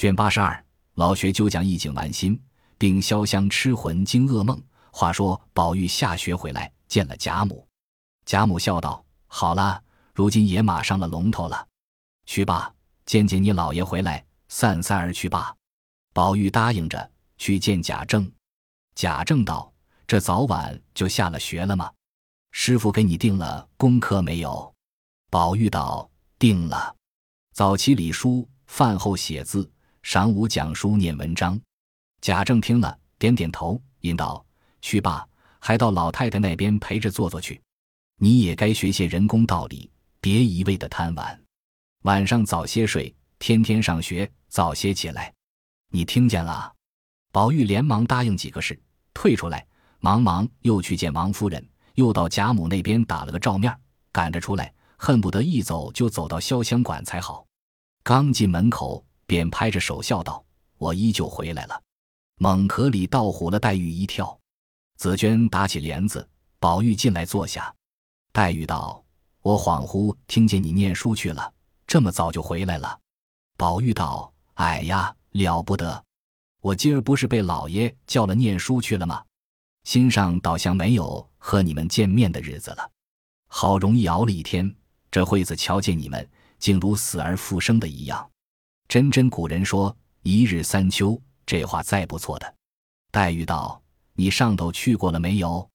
卷八十二，老学究讲意境玩心，并潇湘痴魂惊噩梦。话说宝玉下学回来，见了贾母，贾母笑道：“好了，如今也马上了龙头了，去吧，见见你老爷回来，散散而去吧。”宝玉答应着去见贾政。贾政道：“这早晚就下了学了吗？师傅给你定了功课没有？”宝玉道：“定了，早起礼书，饭后写字，晌午讲书念文章。”贾政听了，点点头，引道。去吧，还到老太太那边陪着坐坐去。你也该学些人工道理，别一味的贪玩。晚上早些睡，天天上学，早些起来。你听见了？宝玉连忙答应几个事，退出来，忙忙又去见王夫人，又到贾母那边打了个照面，赶着出来，恨不得一走就走到潇湘馆才好。刚进门口，便拍着手笑道：“我依旧回来了。”猛壳里倒唬了黛玉一跳。紫娟打起帘子，宝玉进来坐下。黛玉道：“我恍惚听见你念书去了，这么早就回来了。”宝玉道：“哎呀，了不得！我今儿不是被老爷叫了念书去了吗？心上倒像没有和你们见面的日子了。好容易熬了一天，这会子瞧见你们，竟如死而复生的一样。真真古人说一日三秋，这话再不错的。”黛玉道。你上头去过了没有？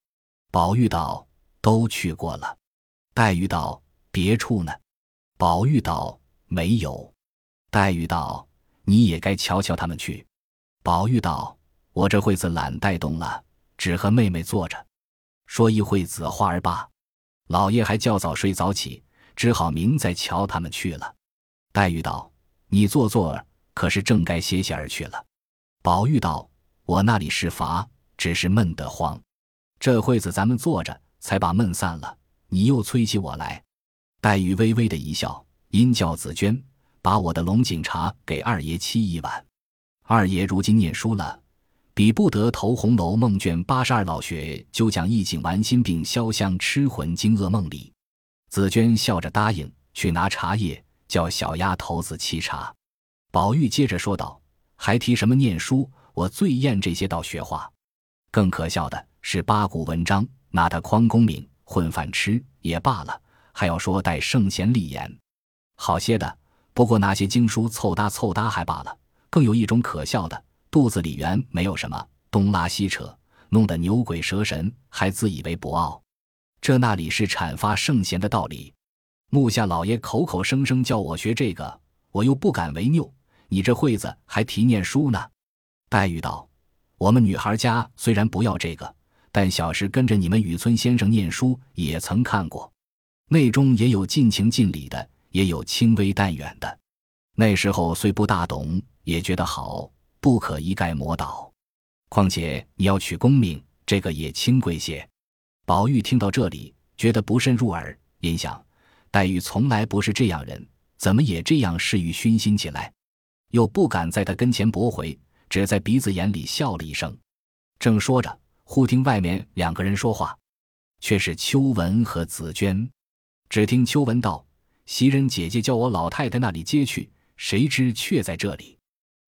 宝玉道：“都去过了。”黛玉道：“别处呢？”宝玉道：“没有。”黛玉道：“你也该瞧瞧他们去。”宝玉道：“我这会子懒带动了，只和妹妹坐着，说一会子话儿罢。老爷还较早睡早起，只好明再瞧他们去了。”黛玉道：“你坐坐，可是正该歇歇儿去了。”宝玉道：“我那里是乏。”只是闷得慌，这会子咱们坐着，才把闷散了。你又催起我来。黛玉微微的一笑，因叫紫娟把我的龙井茶给二爷沏一碗。二爷如今念书了，比不得投《红楼梦》卷八十二老学究讲意境玩心，病潇湘痴魂惊噩梦里。紫娟笑着答应，去拿茶叶，叫小丫头子沏茶。宝玉接着说道：“还提什么念书？我最厌这些道学话。”更可笑的是八股文章，拿他诓功名混饭吃也罢了，还要说带圣贤立言，好些的。不过那些经书凑搭凑搭还罢了，更有一种可笑的，肚子里原没有什么，东拉西扯，弄得牛鬼蛇神，还自以为博傲。这那里是阐发圣贤的道理？木下老爷口口声声叫我学这个，我又不敢违拗。你这会子还提念书呢？黛玉道。我们女孩家虽然不要这个，但小时跟着你们雨村先生念书，也曾看过，内中也有尽情尽礼的，也有轻微淡远的。那时候虽不大懂，也觉得好，不可一概磨倒。况且你要取功名，这个也轻贵些。宝玉听到这里，觉得不甚入耳，因想黛玉从来不是这样人，怎么也这样嗜欲熏心起来，又不敢在他跟前驳回。只在鼻子眼里笑了一声，正说着，忽听外面两个人说话，却是秋文和紫娟。只听秋文道：“袭人姐姐叫我老太太那里接去，谁知却在这里。”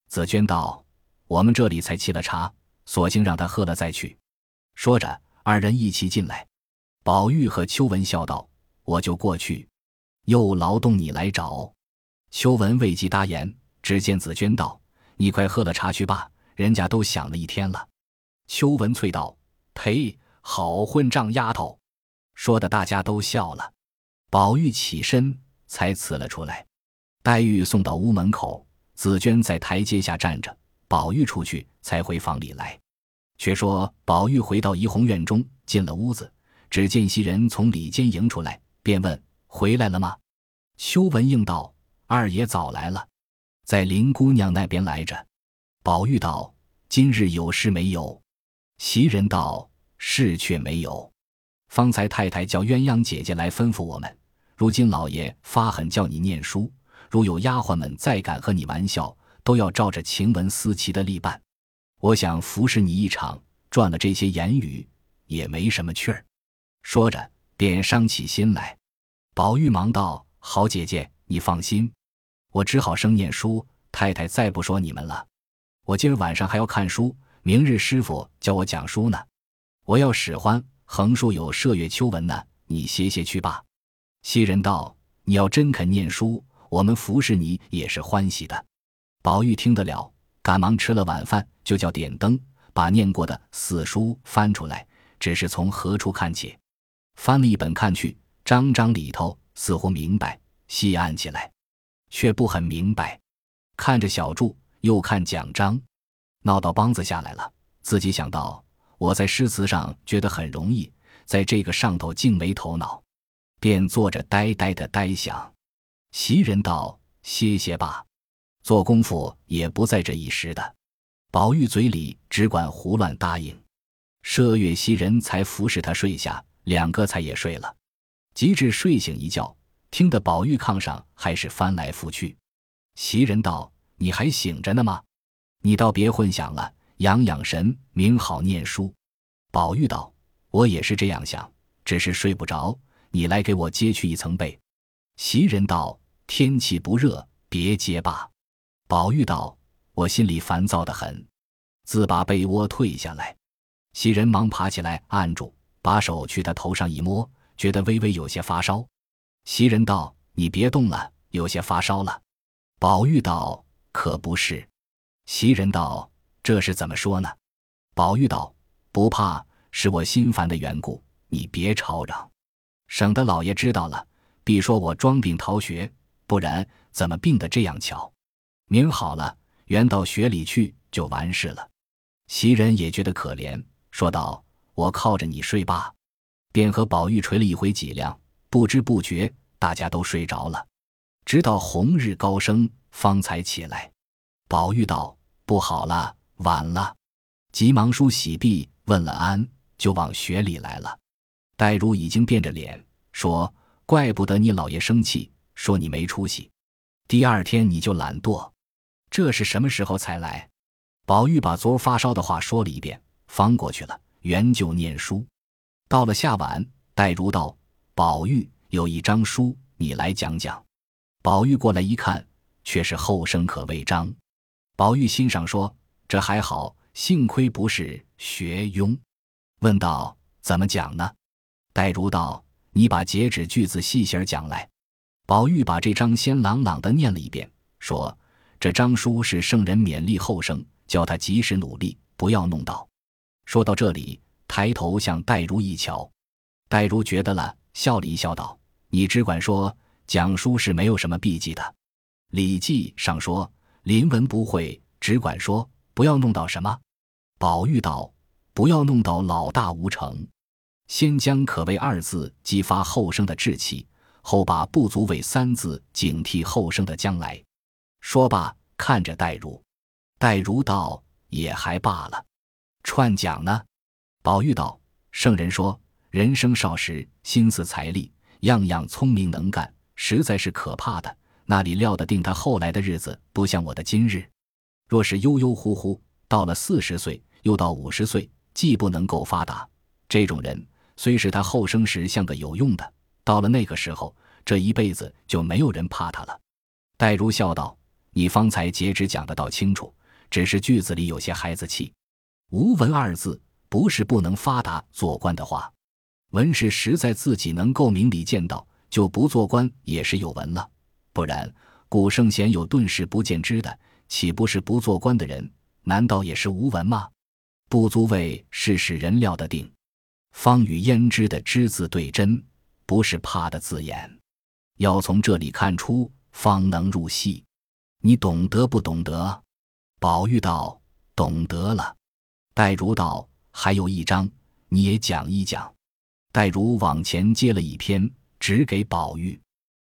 紫娟道：“我们这里才沏了茶，索性让她喝了再去。”说着，二人一起进来。宝玉和秋文笑道：“我就过去，又劳动你来找。”秋文未及答言，只见紫娟道。你快喝了茶去吧，人家都想了一天了。秋文翠道：“呸，好混账丫头！”说的大家都笑了。宝玉起身才辞了出来。黛玉送到屋门口，紫娟在台阶下站着。宝玉出去才回房里来。却说宝玉回到怡红院中，进了屋子，只见袭人从里间迎出来，便问：“回来了吗？”邱文应道：“二爷早来了。”在林姑娘那边来着，宝玉道：“今日有事没有？”袭人道：“事却没有。方才太太叫鸳鸯姐姐来吩咐我们，如今老爷发狠叫你念书，如有丫鬟们再敢和你玩笑，都要照着晴雯思琪的例办。我想服侍你一场，赚了这些言语也没什么趣儿。”说着便伤起心来。宝玉忙道：“好姐姐，你放心。”我只好生念书，太太再不说你们了。我今儿晚上还要看书，明日师傅教我讲书呢。我要使唤横竖有麝月秋纹呢，你歇歇去吧。袭人道：“你要真肯念书，我们服侍你也是欢喜的。”宝玉听得了，赶忙吃了晚饭，就叫点灯，把念过的四书翻出来，只是从何处看起。翻了一本看去，章章里头似乎明白，细按起来，却不很明白。看着小注，又看奖章，闹到梆子下来了。自己想到，我在诗词上觉得很容易，在这个上头竟没头脑，便坐着呆呆的呆想。袭人道：“歇歇吧，做功夫也不在这一时的。”宝玉嘴里只管胡乱答应。麝月、袭人才服侍他睡下，两个才也睡了。及至睡醒一觉，听得宝玉炕上还是翻来覆去。袭人道：“你还醒着呢吗？你倒别混响了，养养神，明好念书。”宝玉道：“我也是这样想，只是睡不着。你来给我揭去一层被。”袭人道：“天气不热，别揭罢。”宝玉道：“我心里烦躁的很。”自把被窝退下来。袭人忙爬起来按住，把手去他头上一摸，觉得微微有些发烧。袭人道：“你别动了，有些发烧了。”宝玉道：“可不是。”袭人道：“这是怎么说呢？”宝玉道：“不怕，是我心烦的缘故。你别吵嚷，省得老爷知道了，必说我装病逃学。不然怎么病得这样巧？明好了，原到学里去就完事了。”袭人也觉得可怜，说道：“我靠着你睡吧。”便和宝玉捶了一回脊梁，不知不觉大家都睡着了。直到红日高升，方才起来。宝玉道：“不好了，晚了。”急忙梳洗毕，问了安，就往学里来了。黛如已经变着脸说：“怪不得你老爷生气，说你没出息。第二天你就懒惰，这是什么时候才来？”宝玉把昨儿发烧的话说了一遍，方过去了，原就念书。到了下晚，黛如道：“宝玉有一张书，你来讲讲。”宝玉过来一看，却是后生可畏章。宝玉欣赏说：“这还好，幸亏不是学庸。”问道：“怎么讲呢？”黛如道：“你把截止句子细细儿讲来。”宝玉把这张先朗朗的念了一遍，说：“这张书是圣人勉励后生，叫他及时努力，不要弄倒。”说到这里，抬头向黛如一瞧，黛如觉得了，笑了一笑，道：“你只管说。”讲书是没有什么避忌的，《礼记》上说：“临文不讳，只管说，不要弄到什么。”宝玉道：“不要弄到老大无成。”先将“可谓”二字激发后生的志气，后把“不足为”三字警惕后生的将来。说罢，看着黛如，黛如道：“也还罢了。”串讲呢？宝玉道：“圣人说，人生少时，心思财力，样样聪明能干。”实在是可怕的，那里料得定他后来的日子不像我的今日。若是悠悠忽忽到了四十岁，又到五十岁，既不能够发达，这种人虽是他后生时像个有用的，到了那个时候，这一辈子就没有人怕他了。黛如笑道：“你方才截止讲的倒清楚，只是句子里有些孩子气。无文二字不是不能发达做官的话，文是实在自己能够明理见到。”就不做官也是有文了，不然古圣贤有顿世不见之的，岂不是不做官的人？难道也是无文吗？不足为是使人料得定，方与胭脂的脂字对真，不是怕的字眼。要从这里看出，方能入戏。你懂得不懂得？宝玉道：“懂得了。”黛如道：“还有一章，你也讲一讲。”黛如往前接了一篇。只给宝玉，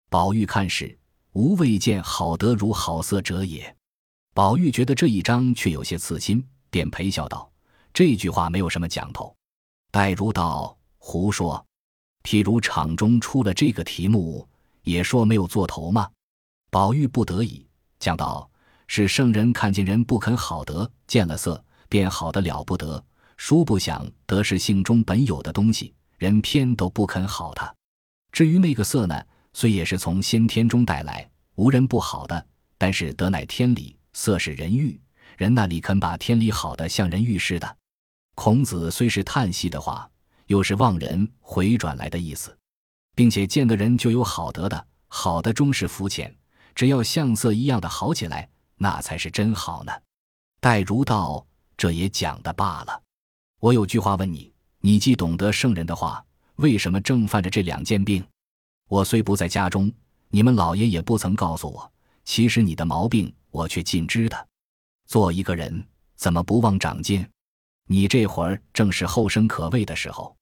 宝玉看时，无未见好得如好色者也。宝玉觉得这一章却有些刺心，便陪笑道：“这句话没有什么讲头。”黛如道：“胡说！譬如场中出了这个题目，也说没有做头吗？”宝玉不得已讲道：“是圣人看见人不肯好得，见了色便好的了不得。殊不想得是性中本有的东西，人偏都不肯好它。”至于那个色呢，虽也是从先天中带来，无人不好的，但是德乃天理，色是人欲，人那里肯把天理好的像人欲似的？孔子虽是叹息的话，又是望人回转来的意思，并且见的人就有好德的，好的终是肤浅，只要像色一样的好起来，那才是真好呢。待如道，这也讲的罢了。我有句话问你：你既懂得圣人的话，为什么正犯着这两件病？我虽不在家中，你们老爷也不曾告诉我。其实你的毛病，我却尽知的。做一个人，怎么不忘长进？你这会儿正是后生可畏的时候，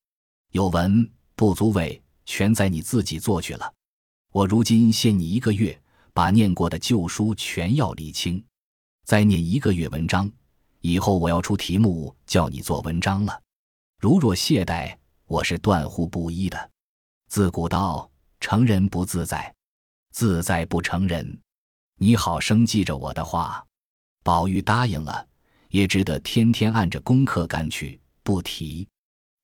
有文不足畏，全在你自己做去了。我如今限你一个月，把念过的旧书全要理清，再念一个月文章。以后我要出题目叫你做文章了。如若懈怠，我是断乎不依的。自古道成人不自在，自在不成人。你好生记着我的话。宝玉答应了。也只得天天按着功课干去，不提。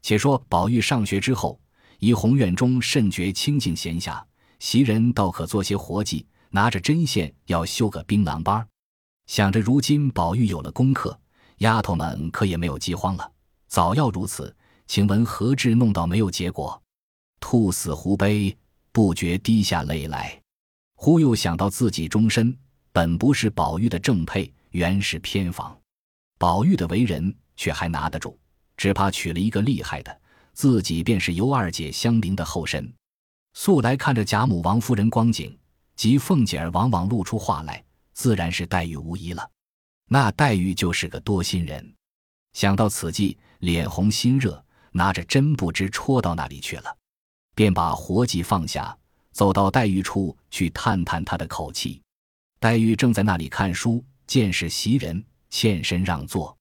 且说宝玉上学之后，怡红院中甚觉清静闲暇，袭人倒可做些活计，拿着针线要绣个槟榔班想着如今宝玉有了功课，丫头们可也没有饥荒了。早要如此，请问何至弄到没有结果？兔死狐悲，不觉滴下泪来。忽又想到自己终身本不是宝玉的正配，原是偏房。宝玉的为人却还拿得住，只怕娶了一个厉害的，自己便是尤二姐相邻的后身。素来看着贾母、王夫人光景，及凤姐儿往往露出话来，自然是黛玉无疑了。那黛玉就是个多心人，想到此际，脸红心热，拿着针不知戳到哪里去了，便把活计放下，走到黛玉处去探探她的口气。黛玉正在那里看书，见是袭人。欠身让座，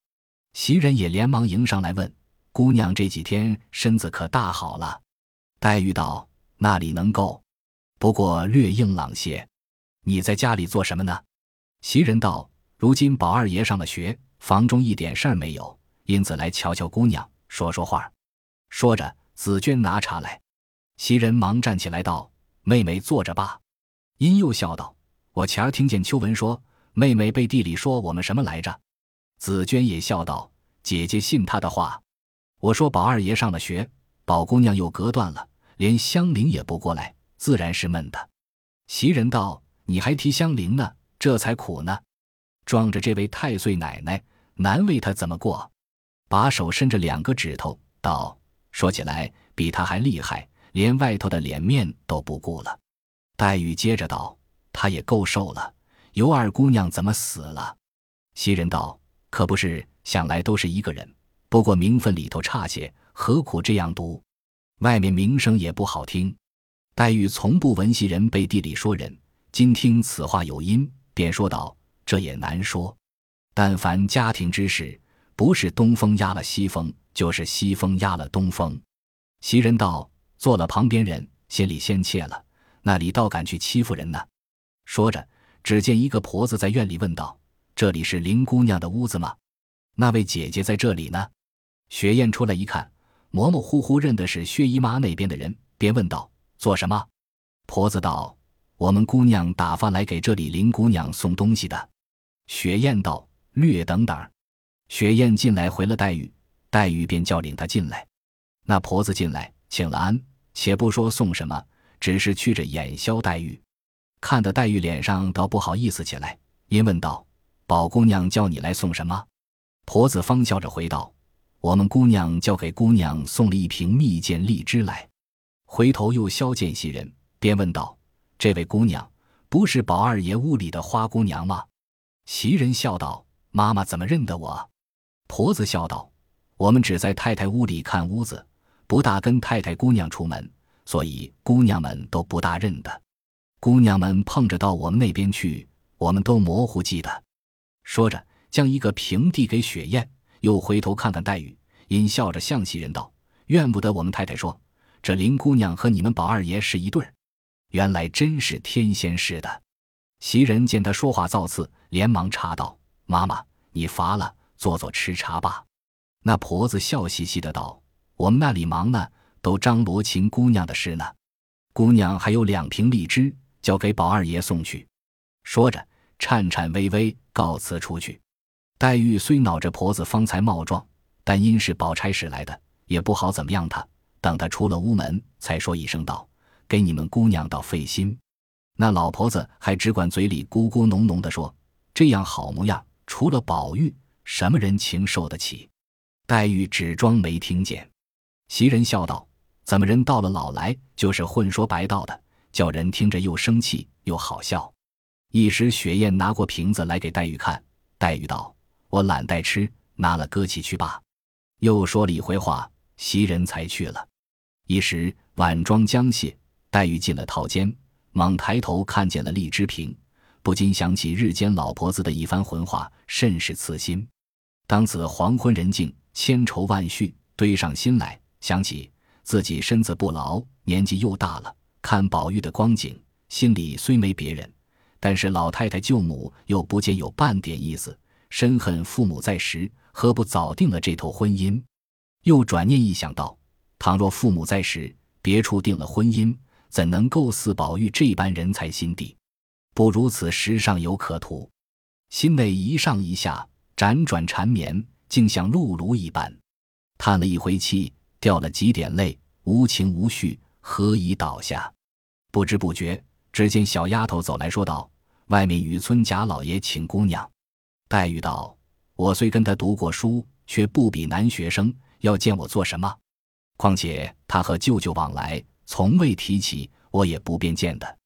袭人也连忙迎上来问：“姑娘这几天身子可大好了？”黛玉道：“那里能够，不过略硬朗些。你在家里做什么呢？”袭人道：“如今宝二爷上了学，房中一点事儿没有，因此来瞧瞧姑娘，说说话。”说着，紫鹃拿茶来，袭人忙站起来道：“妹妹坐着吧。”因又笑道：“我前儿听见秋文说。”妹妹背地里说我们什么来着？紫娟也笑道：“姐姐信她的话。我说宝二爷上了学，宝姑娘又隔断了，连香菱也不过来，自然是闷的。”袭人道：“你还提香菱呢，这才苦呢。装着这位太岁奶奶，难为她怎么过？把手伸着两个指头道：说起来比她还厉害，连外头的脸面都不顾了。”黛玉接着道：“她也够受了。”尤二姑娘怎么死了？袭人道：“可不是，想来都是一个人。不过名分里头差些，何苦这样读？外面名声也不好听。”黛玉从不闻袭人背地里说人，今听此话有因，便说道：“这也难说。但凡家庭之事，不是东风压了西风，就是西风压了东风。”袭人道：“做了旁边人，心里先怯了，那里倒敢去欺负人呢？”说着。只见一个婆子在院里问道：“这里是林姑娘的屋子吗？那位姐姐在这里呢。”雪雁出来一看，模模糊糊认的是薛姨妈那边的人，便问道：“做什么？”婆子道：“我们姑娘打发来给这里林姑娘送东西的。”雪雁道：“略等等。”雪雁进来回了黛玉，黛玉便叫领她进来。那婆子进来请了安，且不说送什么，只是去着眼消黛玉。看得黛玉脸上倒不好意思起来，因问道：“宝姑娘叫你来送什么？”婆子方笑着回道：“我们姑娘叫给姑娘送了一瓶蜜饯荔枝来。”回头又消见袭人，便问道：“这位姑娘不是宝二爷屋里的花姑娘吗？”袭人笑道：“妈妈怎么认得我？”婆子笑道：“我们只在太太屋里看屋子，不大跟太太姑娘出门，所以姑娘们都不大认得。”姑娘们碰着到我们那边去，我们都模糊记得。说着，将一个瓶递给雪雁，又回头看看黛玉，阴笑着向袭人道：“怨不得我们太太说，这林姑娘和你们宝二爷是一对儿，原来真是天仙似的。”袭人见他说话造次，连忙插道：“妈妈，你乏了，坐坐吃茶吧。”那婆子笑嘻嘻的道：“我们那里忙呢，都张罗秦姑娘的事呢。姑娘还有两瓶荔枝。交给宝二爷送去。说着，颤颤巍巍告辞出去。黛玉虽恼着婆子方才冒撞，但因是宝钗使来的，也不好怎么样她。等她出了屋门，才说一声道：“给你们姑娘倒费心。”那老婆子还只管嘴里咕咕哝哝的说：“这样好模样，除了宝玉，什么人情受得起？”黛玉只装没听见。袭人笑道：“怎么人到了老来就是混说白道的，叫人听着又生气又好笑。”一时雪雁拿过瓶子来给黛玉看，黛玉道。我懒带吃，拿了搁起去罢。又说了一回话，袭人才去了。一时晚妆将卸，黛玉进了套间，猛抬头看见了荔枝瓶，不禁想起日间老婆子的一番混话，甚是刺心。当此黄昏人静，千愁万绪堆上心来，想起自己身子不牢，年纪又大了，看宝玉的光景，心里虽没别人，但是老太太舅母又不见有半点意思。深恨父母在时，何不早定了这头婚姻？又转念一想到，倘若父母在时，别处定了婚姻，怎能够似宝玉这般人才心地？不如此时尚有可图，心内一上一下，辗转缠绵，竟像露炉一般。叹了一回气，掉了几点泪，无情无绪，何以倒下？不知不觉，只见小丫头走来说道：“外面雨村贾老爷请姑娘。”黛玉道：“我虽跟他读过书，却不比男学生，要见我做什么？况且他和舅舅往来，从未提起，我也不便见的。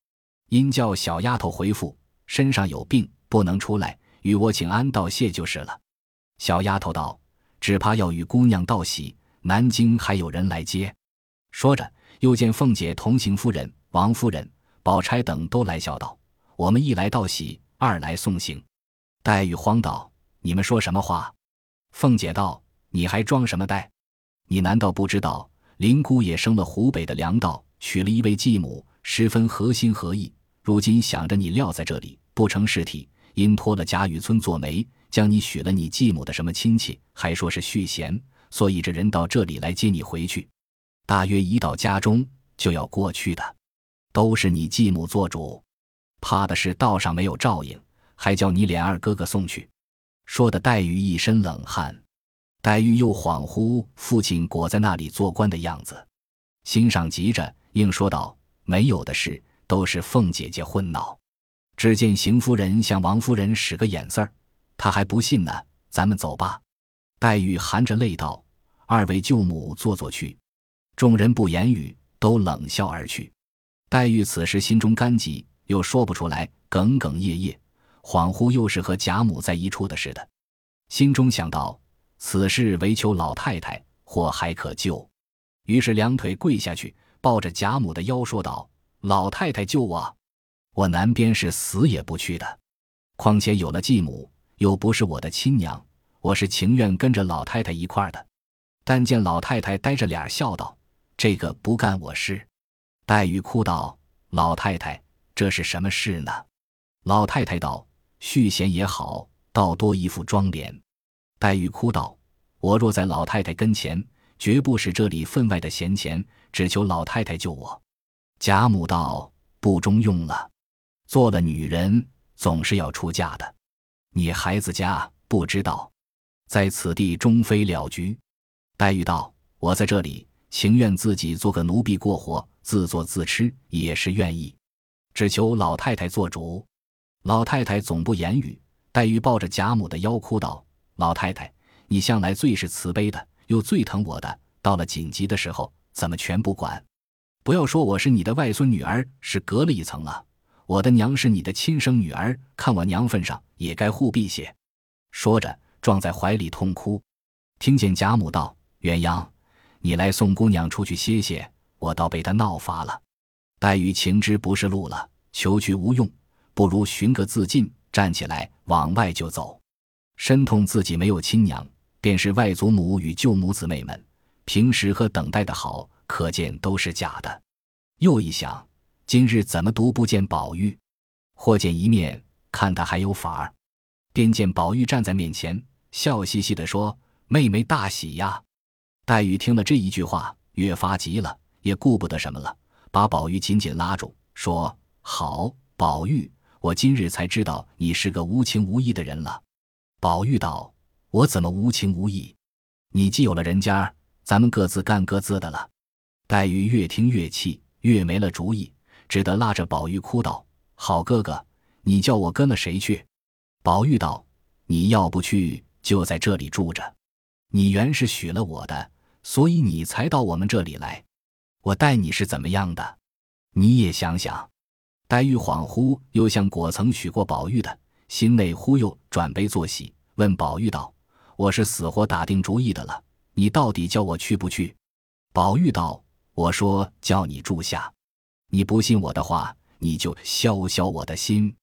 因叫小丫头回复，身上有病，不能出来，与我请安道谢就是了。”小丫头道：“只怕要与姑娘道喜，南京还有人来接。”说着，又见凤姐同行夫人、王夫人、宝钗等都来笑道：“我们一来道喜，二来送行。”黛玉慌道：“你们说什么话？”凤姐道：“你还装什么呆？你难道不知道林姑爷生了湖北的粮道，娶了一位继母，十分合心合意。如今想着你撂在这里不成事体，因托了贾雨村做媒，将你许了你继母的什么亲戚，还说是续弦，所以这人到这里来接你回去。大约一到家中就要过去的，都是你继母做主，怕的是道上没有照应。”还叫你连二哥哥送去，说的黛玉一身冷汗。黛玉又恍惚父亲裹在那里做官的样子，心上急着，应说道：“没有的事，都是凤姐姐混闹。”只见邢夫人向王夫人使个眼色儿，她还不信呢。咱们走吧。黛玉含着泪道：“二位舅母坐坐去。”众人不言语，都冷笑而去。黛玉此时心中干急，又说不出来，哽哽咽咽。恍惚又是和贾母在一处的似的，心中想到此事唯求老太太或还可救，于是两腿跪下去，抱着贾母的腰说道：“老太太救我，我南边是死也不去的。况且有了继母，又不是我的亲娘，我是情愿跟着老太太一块儿的。但见老太太呆着脸笑道：‘这个不干我事。’黛玉哭道：‘老太太，这是什么事呢？’老太太道。”续弦也好，倒多一副妆脸。黛玉哭道：“我若在老太太跟前，绝不使这里分外的闲钱，只求老太太救我。”贾母道：“不中用了，做了女人总是要出嫁的。你孩子家不知道，在此地终非了局。”黛玉道：“我在这里情愿自己做个奴婢过活，自作自吃也是愿意，只求老太太做主。”老太太总不言语，黛玉抱着贾母的腰哭道：“老太太，你向来最是慈悲的，又最疼我的，到了紧急的时候，怎么全不管？不要说我是你的外孙女儿，是隔了一层了。我的娘是你的亲生女儿，看我娘份上，也该护庇些。”说着，撞在怀里痛哭。听见贾母道：“鸳鸯，你来送姑娘出去歇歇，我倒被她闹乏了。”黛玉情知不是路了，求去无用。不如寻个自尽，站起来往外就走。身痛自己没有亲娘，便是外祖母与舅母姊妹们，平时和等待的好，可见都是假的。又一想，今日怎么独不见宝玉？或见一面，看他还有法儿。便见宝玉站在面前，笑嘻嘻地说：“妹妹大喜呀！”黛玉听了这一句话，越发急了，也顾不得什么了，把宝玉紧紧拉住，说：“好，宝玉。”我今日才知道你是个无情无义的人了。”宝玉道：“我怎么无情无义？你既有了人家，咱们各自干各自的了。”黛玉越听越气，越没了主意，只得拉着宝玉哭道：“好哥哥，你叫我跟了谁去？”宝玉道：“你要不去，就在这里住着。你原是许了我的，所以你才到我们这里来。我待你是怎么样的？你也想想。”黛玉恍惚又像果曾许过宝玉的，心内忽又转悲作喜，问宝玉道：“我是死活打定主意的了，你到底叫我去不去？”宝玉道。我说叫你住下，你不信我的话，你就削削我的心。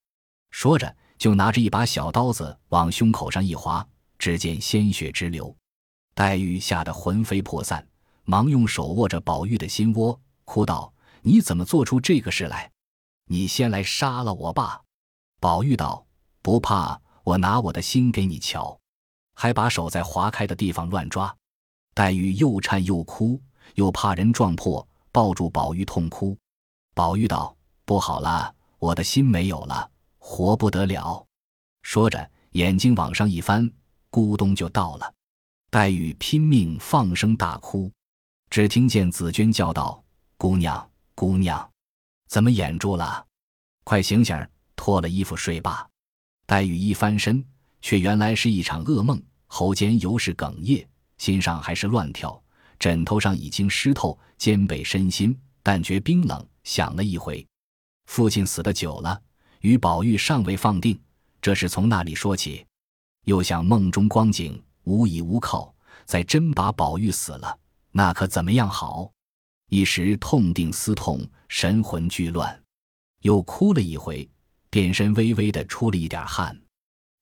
说着，就拿着一把小刀子往胸口上一划，只见鲜血直流。黛玉吓得魂飞魄散，忙用手握着宝玉的心窝，哭道：“你怎么做出这个事来？你先来杀了我吧！”宝玉道：“不怕，我拿我的心给你瞧。”还把手在划开的地方乱抓。黛玉又颤又哭。又怕人撞破，抱住宝玉痛哭。宝玉道：“不好了，我的心没有了，活不得了。”说着，眼睛往上一翻，咕咚就到了。黛玉拼命放声大哭，只听见紫鹃叫道：“姑娘，姑娘，怎么眼住了？快醒醒，脱了衣服睡吧。”黛玉一翻身，却原来是一场噩梦，喉间犹是哽咽，心上还是乱跳。枕头上已经湿透，肩背身心，但觉冰冷。想了一回，父亲死的久了，与宝玉尚未放定，这是从那里说起？又想梦中光景，无依无靠，再真把宝玉死了，那可怎么样好？一时痛定思痛，神魂俱乱，又哭了一回，便身微微的出了一点汗，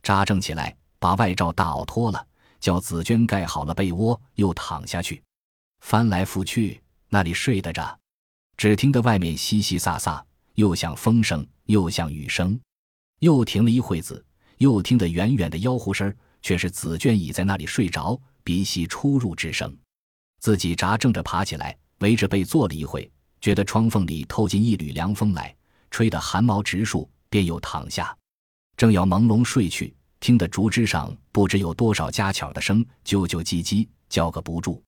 扎正起来，把外罩大袄脱了，叫紫娟盖好了被窝，又躺下去。翻来覆去，那里睡得着？只听得外面淅淅飒飒，又像风声，又像雨声。又停了一会子，又听得远远的吆喝声，却是紫娟已在那里睡着，鼻息出入之声。自己扎正着爬起来，围着被坐了一会，觉得窗缝里透进一缕凉风来，吹得汗毛直竖，便又躺下。正要朦胧睡去，听得竹枝上不知有多少家巧的声，啾啾唧唧，叫个不住。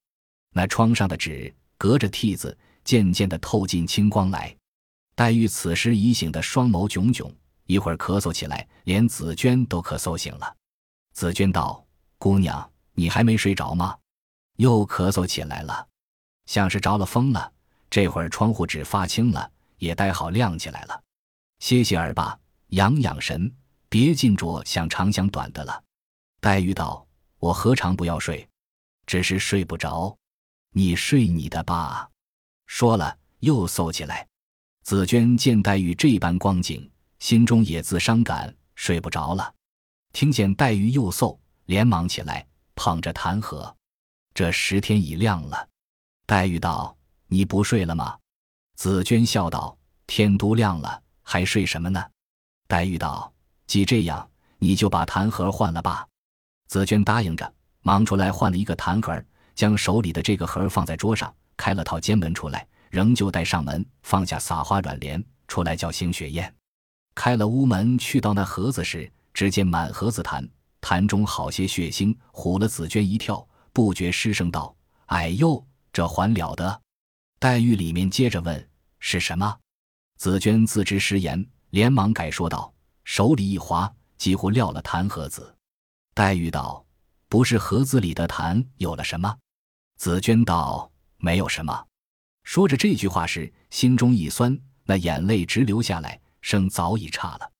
那窗上的纸隔着屉子，渐渐的透进清光来。黛玉此时已醒得双眸炯炯，一会儿咳嗽起来，连紫娟都咳嗽醒了。紫娟道：“姑娘，你还没睡着吗？又咳嗽起来了，像是着了风了。这会儿窗户纸发青了，也待好亮起来了。歇歇儿吧，养养神，别尽着想长想短的了。”黛玉道：“我何尝不要睡，只是睡不着。”你睡你的吧，说了又嗽起来。紫娟见黛玉这般光景，心中也自伤感，睡不着了。听见黛玉又嗽，连忙起来捧着弹盒。这时天已亮了。黛玉道：“你不睡了吗？”紫娟笑道：“天都亮了，还睡什么呢？”黛玉道：“既这样，你就把痰盒换了吧。”紫娟答应着，忙出来换了一个痰盒。将手里的这个盒放在桌上，开了套监门出来，仍旧带上门，放下撒花软帘，出来叫邢雪雁。开了屋门，去到那盒子时，只见满盒子痰，痰中好些血腥，唬了紫鹃一跳，不觉失声道：“哎呦，这还了得！”黛玉里面接着问：“是什么？”紫鹃自知失言，连忙改说道：“手里一滑，几乎撂了痰盒子。”黛玉道。不是盒子里的痰有了什么？紫鹃道：“没有什么。”说着这句话时，心中一酸，那眼泪直流下来，声早已差了。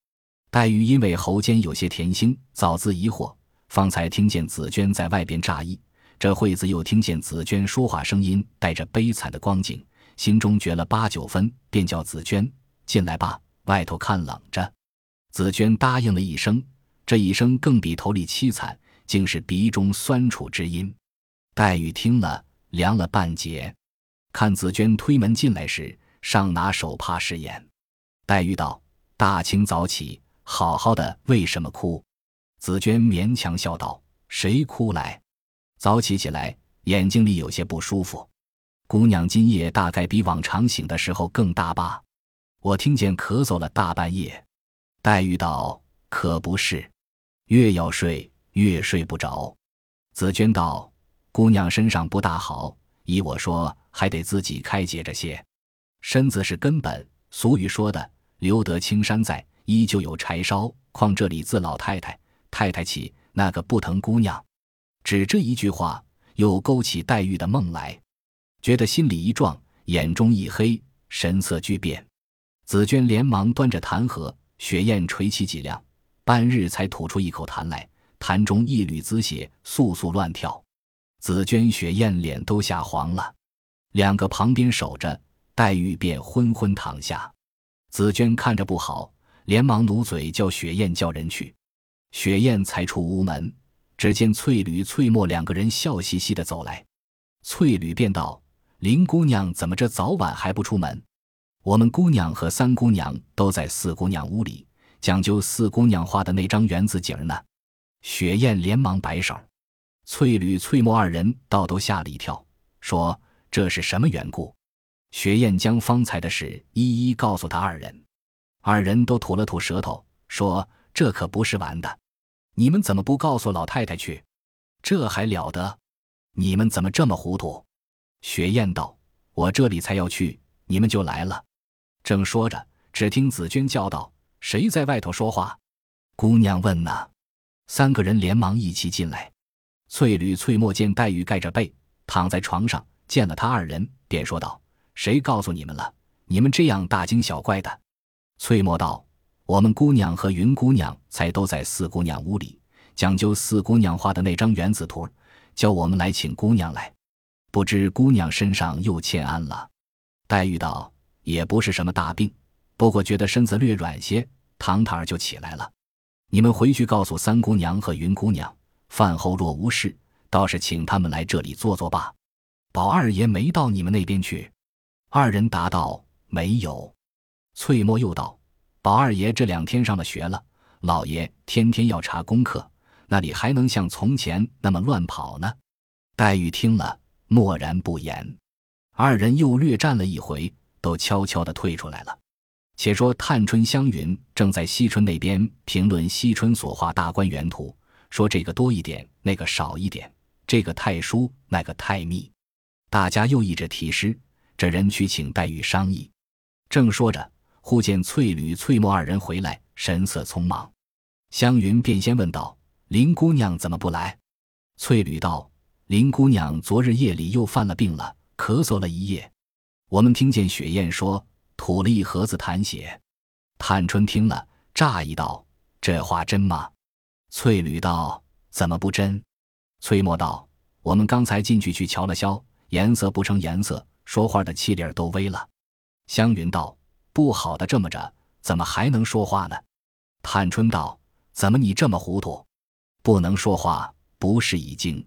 黛玉因为喉间有些甜腥，早自疑惑，方才听见紫鹃在外边诧异，这会子又听见紫鹃说话声音带着悲惨的光景，心中觉了八九分，便叫紫鹃进来吧，外头看冷着。紫鹃答应了一声，这一声更比头里凄惨。竟是鼻中酸楚之音，黛玉听了凉了半截。看紫鹃推门进来时，尚拿手帕拭眼。黛玉道：“大清早起，好好的，为什么哭？”紫鹃勉强笑道：“谁哭来？早起起来，眼睛里有些不舒服。姑娘今夜大概比往常醒的时候更大吧？我听见咳嗽了大半夜。”黛玉道：“可不是，越要睡越睡不着。”紫娟道：“姑娘身上不大好，依我说，还得自己开解着些。身子是根本，俗语说的‘留得青山在，依旧有柴烧’。况这里自老太太、太太起，那个不疼姑娘。”只这一句话，又勾起黛玉的梦来，觉得心里一壮，眼中一黑，神色巨变。紫娟连忙端着痰盒，雪雁垂起脊梁，半日才吐出一口痰来。痰中一缕紫血簌簌乱跳，紫娟、雪雁脸都吓黄了，两个旁边守着，黛玉便昏昏躺下。紫娟看着不好，连忙努嘴叫雪雁叫人去。雪雁才出屋门，只见翠缕、翠墨两个人笑嘻嘻的走来。翠缕便道：“林姑娘怎么这早晚还不出门？我们姑娘和三姑娘都在四姑娘屋里讲究四姑娘画的那张园子景呢。”雪雁连忙摆手，翠缕、翠墨二人倒都吓了一跳，说：“这是什么缘故？”雪雁将方才的事一一告诉他二人，二人都吐了吐舌头，说：“这可不是玩的，你们怎么不告诉老太太去？这还了得？你们怎么这么糊涂？”雪雁道：“我这里才要去，你们就来了。”正说着，只听紫娟叫道：“谁在外头说话？”姑娘问呢。三个人连忙一起进来。翠缕、翠墨见黛玉盖着被躺在床上，见了他二人，便说道：“谁告诉你们了？你们这样大惊小怪的。”翠墨道：“我们姑娘和云姑娘才都在四姑娘屋里，讲究四姑娘画的那张园子图，叫我们来请姑娘来。不知姑娘身上又欠安了。”黛玉道：“也不是什么大病，不过觉得身子略软些，躺躺就起来了。”你们回去告诉三姑娘和云姑娘，饭后若无事，倒是请他们来这里坐坐吧。宝二爷没到你们那边去？二人答道：“没有。”翠墨又道：“宝二爷这两天上了学了，老爷天天要查功课，那里还能像从前那么乱跑呢？”黛玉听了，默然不言。二人又略战了一回，都悄悄地退出来了。且说探春、湘云正在惜春那边评论惜春所画大观园图，说这个多一点，那个少一点，这个太疏，那个太密。大家又议着题诗，这人去请黛玉商议。正说着，忽见翠缕、翠墨二人回来，神色匆忙。湘云便先问道：“林姑娘怎么不来？”翠缕道：“林姑娘昨日夜里又犯了病了，咳嗽了一夜。我们听见雪雁说。”吐了一盒子痰血，探春听了，诧异道：“这话真吗？”翠缕道：“怎么不真？”翠墨道：“我们刚才进去去瞧了瞧，颜色不成颜色，说话的气力儿都微了。”湘云道：“不好的这么着，怎么还能说话呢？”探春道：“怎么你这么糊涂？不能说话，不是已经？”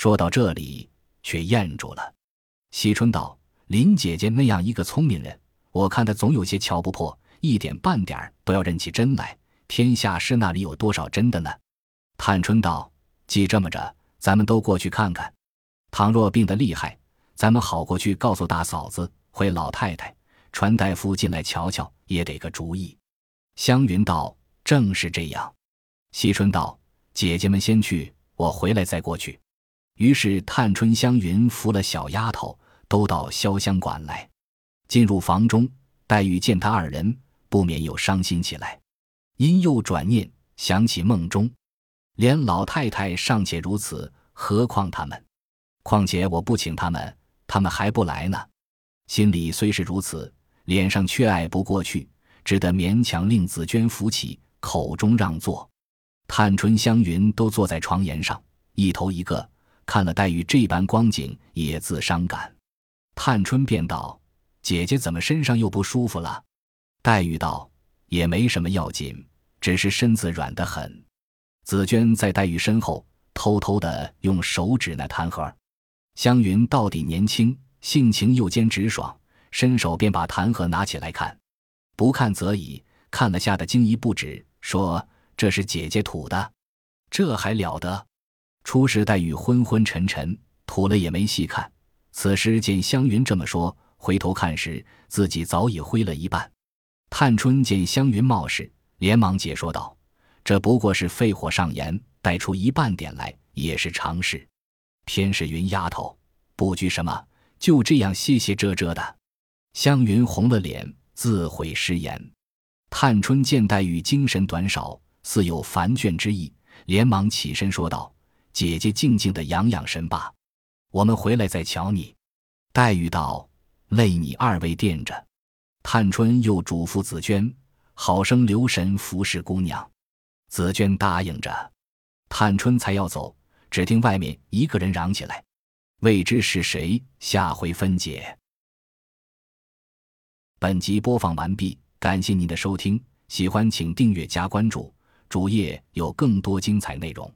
说到这里，却咽住了。惜春道：“林姐姐那样一个聪明人。”我看她总有些瞧不破，一点半点都要认起真来。天下事那里有多少真的呢？探春道：“既这么着，咱们都过去看看。倘若病得厉害，咱们好过去告诉大嫂子、回老太太，传大夫进来瞧瞧，也得个主意。”湘云道：“正是这样。”惜春道：“姐姐们先去，我回来再过去。”于是探春、湘云扶了小丫头，都到潇湘馆来。进入房中，黛玉见他二人，不免又伤心起来。因又转念想起梦中，连老太太尚且如此，何况他们？况且我不请他们，他们还不来呢。心里虽是如此，脸上却爱不过去，只得勉强令紫娟扶起，口中让座。探春、湘云都坐在床沿上，一头一个看了黛玉这般光景，也自伤感。探春便道。姐姐怎么身上又不舒服了？黛玉道：“也没什么要紧，只是身子软得很。”紫娟在黛玉身后偷偷的用手指那痰盒。湘云到底年轻，性情又兼直爽，伸手便把痰盒拿起来看，不看则已，看了吓得惊疑不止，说：“这是姐姐吐的，这还了得？”初时黛玉昏昏沉沉，吐了也没细看。此时见湘云这么说。回头看时，自己早已灰了一半。探春见湘云冒失，连忙解说道：“这不过是肺火上炎，带出一半点来也是常事。偏是云丫头，不拘什么，就这样歇歇遮遮的。”湘云红了脸，自悔失言。探春见黛玉精神短少，似有烦倦之意，连忙起身说道：“姐姐静静的养养神吧，我们回来再瞧你。”黛玉道：“累你二位垫着。”探春又嘱咐紫娟：“好生留神服侍姑娘。”紫娟答应着。探春才要走，只听外面一个人嚷起来：“未知是谁？”下回分解。本集播放完毕，感谢您的收听，喜欢请订阅加关注，主页有更多精彩内容。